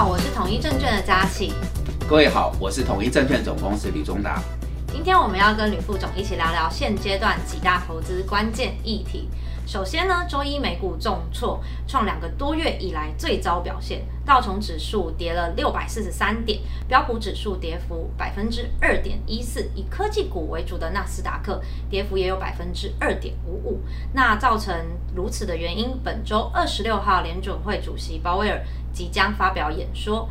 好，我是统一证券的嘉琪。各位好，我是统一证券总公司吕忠达。今天我们要跟吕副总一起聊聊现阶段几大投资关键议题。首先呢，周一美股重挫，创两个多月以来最糟表现。道琼指数跌了六百四十三点，标普指数跌幅百分之二点一四。以科技股为主的纳斯达克跌幅也有百分之二点五五。那造成如此的原因，本周二十六号联准会主席鲍威尔即将发表演说。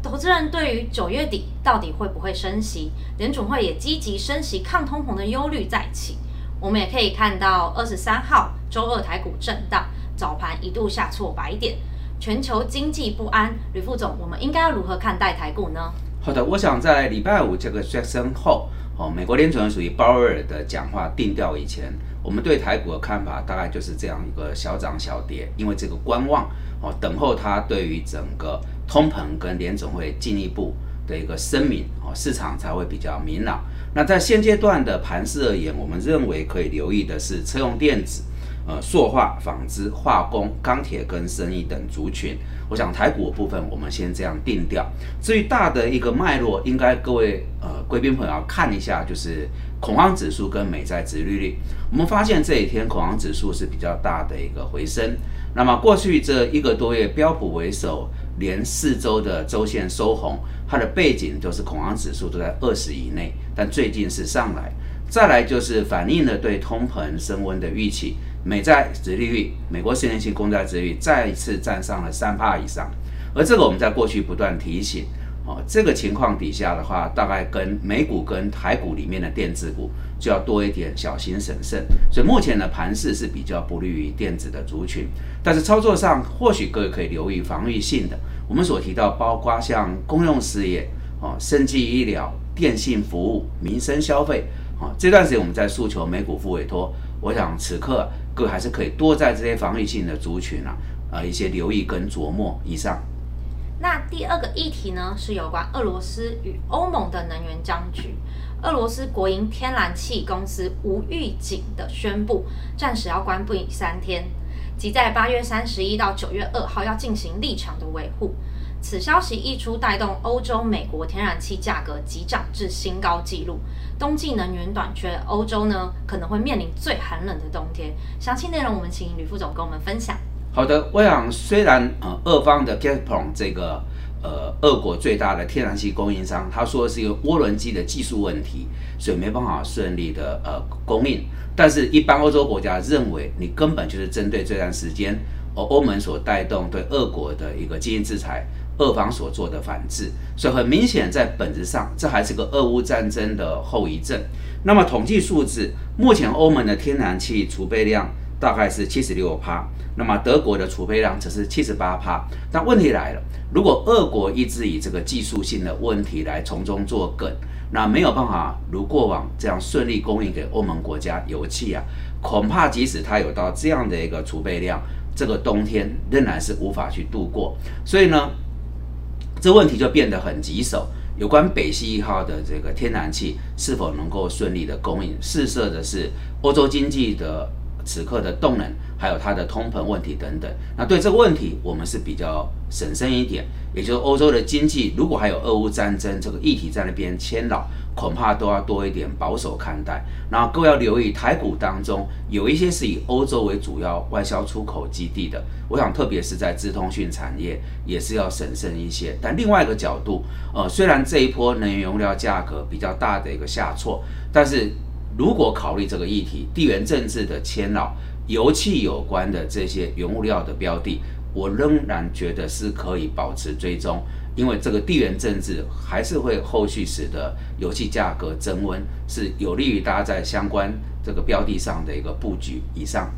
投资人对于九月底到底会不会升息，联准会也积极升息抗通膨的忧虑再起。我们也可以看到二十三号。周二台股震荡，早盘一度下挫百点，全球经济不安。吕副总，我们应该要如何看待台股呢？好的，我想在礼拜五这个决升后，哦，美国联储属于鲍威尔的讲话定调以前，我们对台股的看法大概就是这样一个小涨小跌，因为这个观望哦，等候它对于整个通膨跟联总会进一步的一个声明哦，市场才会比较明朗。那在现阶段的盘势而言，我们认为可以留意的是车用电子。呃，塑化、纺织、化工、钢铁跟生意等族群，我想台股部分我们先这样定调。至于大的一个脉络，应该各位呃贵宾朋友要看一下，就是恐慌指数跟美债殖利率。我们发现这几天恐慌指数是比较大的一个回升。那么过去这一个多月，标普为首连四周的周线收红，它的背景就是恐慌指数都在二十以内，但最近是上来。再来就是反映了对通膨升温的预期。美债殖利率，美国十年期公债殖利率再一次站上了三帕以上，而这个我们在过去不断提醒，哦，这个情况底下的话，大概跟美股跟台股里面的电子股就要多一点小心审慎。所以目前的盘势是比较不利于电子的族群，但是操作上或许各位可以留意防御性的。我们所提到包括像公用事业、哦，生技医疗、电信服务、民生消费，哦，这段时间我们在诉求美股付委托，我想此刻。各位还是可以多在这些防御性的族群啊，呃，一些留意跟琢磨以上。那第二个议题呢，是有关俄罗斯与欧盟的能源僵局。俄罗斯国营天然气公司无预警的宣布，暂时要关闭三天，即在八月三十一到九月二号要进行立场的维护。此消息一出，带动欧洲、美国天然气价格急涨至新高纪录。冬季能源短缺，欧洲呢可能会面临最寒冷的冬天。详细内容，我们请吕副总跟我们分享。好的，我想虽然呃，俄方的 Gazprom 这个呃，俄国最大的天然气供应商，他说是一个涡轮机的技术问题，所以没办法顺利的呃供应。但是，一般欧洲国家认为，你根本就是针对这段时间，欧欧盟所带动对俄国的一个经济制裁。俄方所做的反制，所以很明显，在本质上，这还是个俄乌战争的后遗症。那么统计数字，目前欧盟的天然气储备量大概是七十六帕，那么德国的储备量则是七十八帕。但问题来了，如果俄国一直以这个技术性的问题来从中作梗，那没有办法如过往这样顺利供应给欧盟国家油气啊，恐怕即使它有到这样的一个储备量，这个冬天仍然是无法去度过。所以呢？这问题就变得很棘手。有关北溪一号的这个天然气是否能够顺利的供应，试射的是欧洲经济的此刻的动能，还有它的通膨问题等等。那对这个问题，我们是比较审慎一点，也就是欧洲的经济，如果还有俄乌战争这个议题在那边牵扰。恐怕都要多一点保守看待，然后各位要留意台股当中有一些是以欧洲为主要外销出口基地的，我想特别是在资通讯产业也是要审慎一些。但另外一个角度，呃，虽然这一波能源物料价格比较大的一个下挫，但是如果考虑这个议题，地缘政治的牵扰，油气有关的这些原物料的标的，我仍然觉得是可以保持追踪。因为这个地缘政治还是会后续使得油气价格增温，是有利于大家在相关这个标的上的一个布局以上。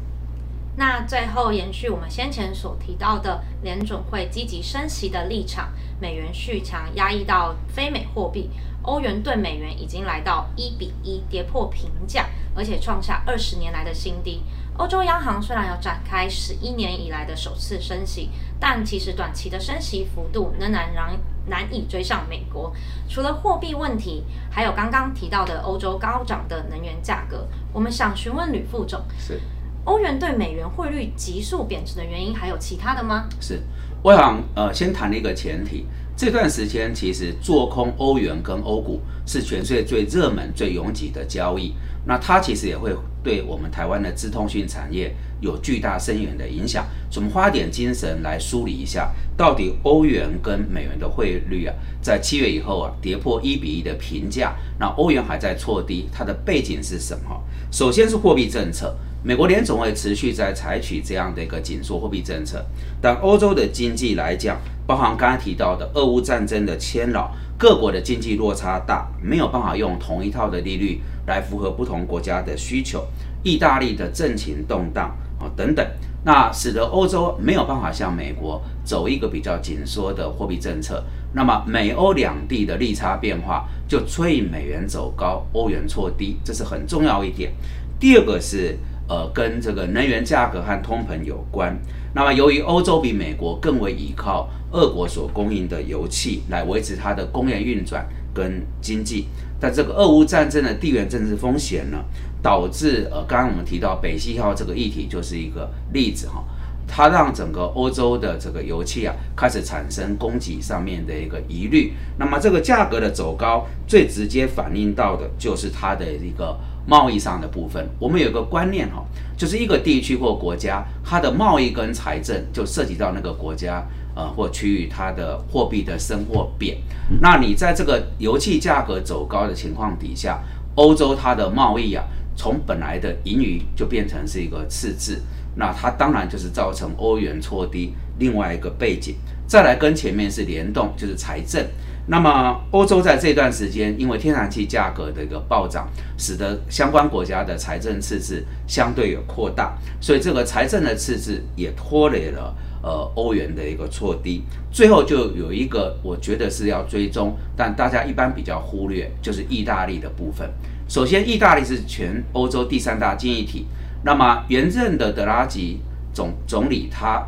那最后延续我们先前所提到的联准会积极升息的立场，美元续强压抑到非美货币，欧元兑美元已经来到一比一，跌破平价，而且创下二十年来的新低。欧洲央行虽然要展开十一年以来的首次升息，但其实短期的升息幅度仍然难难以追上美国。除了货币问题，还有刚刚提到的欧洲高涨的能源价格，我们想询问吕副总：是欧元对美元汇率急速贬值的原因还有其他的吗？是，我想呃先谈一个前提，这段时间其实做空欧元跟欧股是全世界最热门、最拥挤的交易，那它其实也会对我们台湾的资通讯产业有巨大深远的影响。我们花点精神来梳理一下，到底欧元跟美元的汇率啊，在七月以后啊跌破一比一的平价，那欧元还在错低，它的背景是什么？首先是货币政策。美国联总会持续在采取这样的一个紧缩货币政策，但欧洲的经济来讲，包含刚才提到的俄乌战争的牵扰，各国的经济落差大，没有办法用同一套的利率来符合不同国家的需求。意大利的政情动荡啊等等，那使得欧洲没有办法像美国走一个比较紧缩的货币政策。那么美欧两地的利差变化就催美元走高，欧元错低，这是很重要一点。第二个是。呃，跟这个能源价格和通膨有关。那么，由于欧洲比美国更为依靠俄国所供应的油气来维持它的工业运转跟经济，但这个俄乌战争的地缘政治风险呢，导致呃，刚刚我们提到北溪号这个议题就是一个例子哈，它让整个欧洲的这个油气啊开始产生供给上面的一个疑虑。那么，这个价格的走高，最直接反映到的就是它的一个。贸易上的部分，我们有个观念哈，就是一个地区或国家，它的贸易跟财政就涉及到那个国家呃或区域它的货币的升或贬。那你在这个油气价格走高的情况底下，欧洲它的贸易啊，从本来的盈余就变成是一个赤字，那它当然就是造成欧元错低另外一个背景。再来跟前面是联动，就是财政。那么，欧洲在这段时间，因为天然气价格的一个暴涨，使得相关国家的财政赤字相对有扩大，所以这个财政的赤字也拖累了呃欧元的一个错低。最后就有一个，我觉得是要追踪，但大家一般比较忽略，就是意大利的部分。首先，意大利是全欧洲第三大经济体，那么原任的德拉吉总总理，他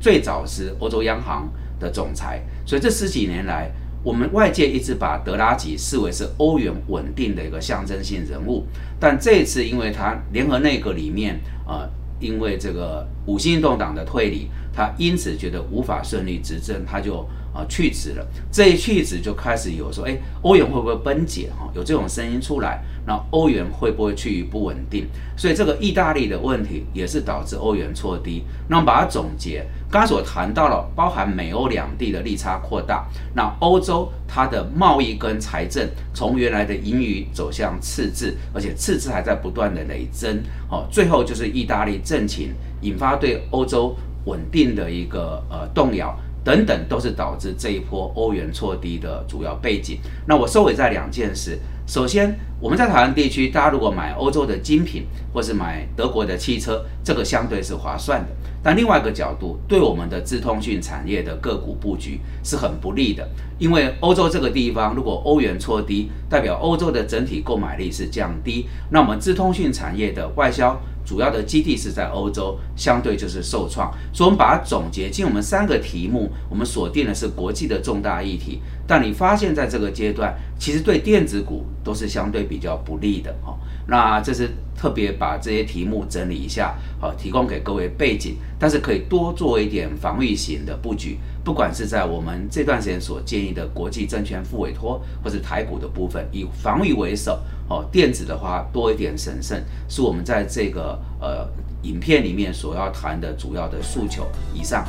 最早是欧洲央行的总裁，所以这十几年来。我们外界一直把德拉吉视为是欧元稳定的一个象征性人物，但这次因为他联合内阁里面啊，因为这个五星运动党的退离，他因此觉得无法顺利执政，他就啊去职了。这一去职就开始有说，哎，欧元会不会崩解？哈，有这种声音出来。那欧元会不会趋于不稳定？所以这个意大利的问题也是导致欧元错低。那我们把它总结，刚刚所谈到了，包含美欧两地的利差扩大，那欧洲它的贸易跟财政从原来的盈余走向赤字，而且赤字还在不断的累增。哦，最后就是意大利政情引发对欧洲稳定的一个呃动摇。等等，都是导致这一波欧元错低的主要背景。那我收尾在两件事。首先，我们在台湾地区，大家如果买欧洲的精品，或是买德国的汽车，这个相对是划算的。但另外一个角度，对我们的资通讯产业的个股布局是很不利的。因为欧洲这个地方，如果欧元错低，代表欧洲的整体购买力是降低，那我们资通讯产业的外销。主要的基地是在欧洲，相对就是受创，所以我们把它总结进我们三个题目，我们锁定的是国际的重大议题。但你发现在这个阶段，其实对电子股都是相对比较不利的哦。那这是特别把这些题目整理一下，好，提供给各位背景，但是可以多做一点防御型的布局。不管是在我们这段时间所建议的国际证券副委托，或是台股的部分，以防御为首，哦，电子的话多一点审慎，是我们在这个呃影片里面所要谈的主要的诉求。以上。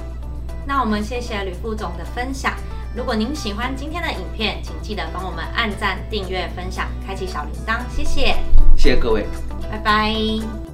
那我们谢谢吕副总的分享。如果您喜欢今天的影片，请记得帮我们按赞、订阅、分享、开启小铃铛，谢谢。谢谢各位，拜拜。